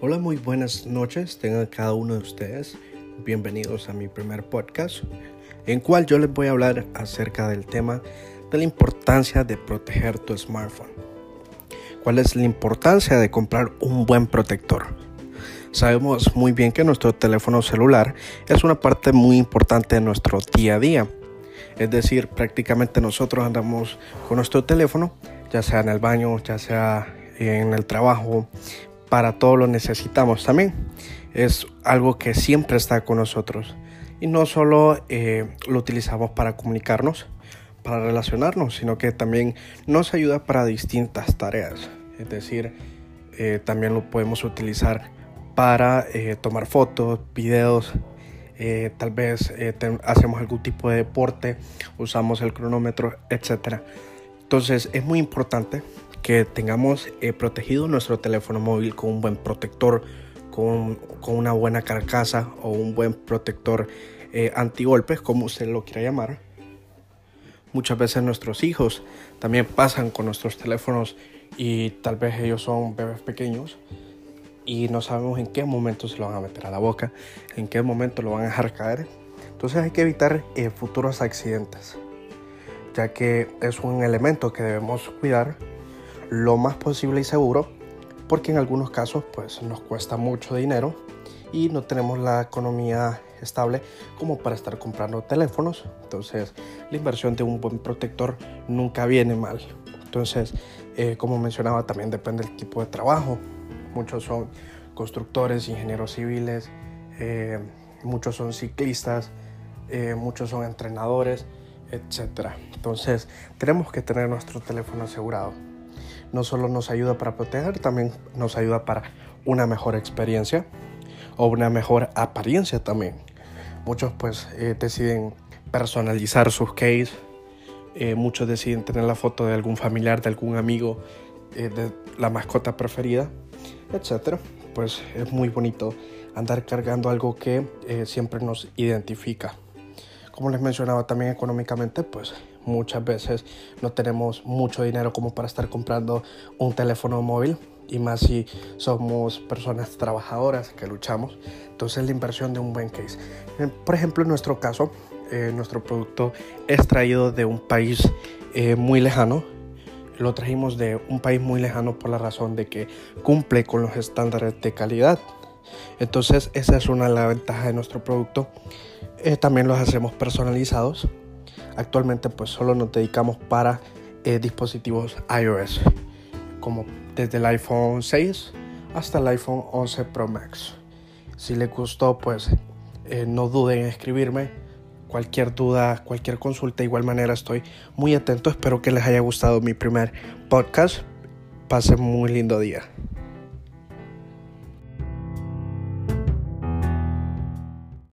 Hola, muy buenas noches. Tengan cada uno de ustedes bienvenidos a mi primer podcast, en cual yo les voy a hablar acerca del tema de la importancia de proteger tu smartphone. ¿Cuál es la importancia de comprar un buen protector? Sabemos muy bien que nuestro teléfono celular es una parte muy importante de nuestro día a día. Es decir, prácticamente nosotros andamos con nuestro teléfono, ya sea en el baño, ya sea en el trabajo, para todo lo necesitamos también. Es algo que siempre está con nosotros. Y no solo eh, lo utilizamos para comunicarnos, para relacionarnos, sino que también nos ayuda para distintas tareas. Es decir, eh, también lo podemos utilizar para eh, tomar fotos, videos, tal vez hacemos algún tipo de deporte, usamos el cronómetro, etc. Entonces es muy importante que tengamos eh, protegido nuestro teléfono móvil con un buen protector, con, con una buena carcasa o un buen protector eh, antigolpes, como usted lo quiera llamar. Muchas veces nuestros hijos también pasan con nuestros teléfonos y tal vez ellos son bebés pequeños y no sabemos en qué momento se lo van a meter a la boca, en qué momento lo van a dejar caer. Entonces hay que evitar eh, futuros accidentes, ya que es un elemento que debemos cuidar lo más posible y seguro, porque en algunos casos pues nos cuesta mucho dinero y no tenemos la economía estable como para estar comprando teléfonos. Entonces la inversión de un buen protector nunca viene mal. Entonces, eh, como mencionaba, también depende del tipo de trabajo. Muchos son constructores, ingenieros civiles, eh, muchos son ciclistas, eh, muchos son entrenadores, etc. Entonces tenemos que tener nuestro teléfono asegurado no solo nos ayuda para proteger, también nos ayuda para una mejor experiencia o una mejor apariencia también. Muchos pues eh, deciden personalizar sus case, eh, muchos deciden tener la foto de algún familiar, de algún amigo, eh, de la mascota preferida, etc. Pues es muy bonito andar cargando algo que siempre nos identifica. Como les mencionaba también económicamente, pues muchas veces no tenemos mucho dinero como para estar comprando un teléfono móvil y más si somos personas trabajadoras que luchamos. Entonces la inversión de un buen case. Por ejemplo, en nuestro caso, eh, nuestro producto es traído de un país eh, muy lejano. Lo trajimos de un país muy lejano por la razón de que cumple con los estándares de calidad. Entonces esa es una de las ventajas de nuestro producto. también los hacemos personalizados Actualmente pues solo nos dedicamos para eh, dispositivos iOS, como desde el iPhone 6 hasta el iPhone 11 Pro Max. Si les gustó pues eh, no duden en escribirme. Cualquier duda, cualquier consulta, de igual manera estoy muy atento. Espero que les haya gustado mi primer podcast. Pasen muy lindo día.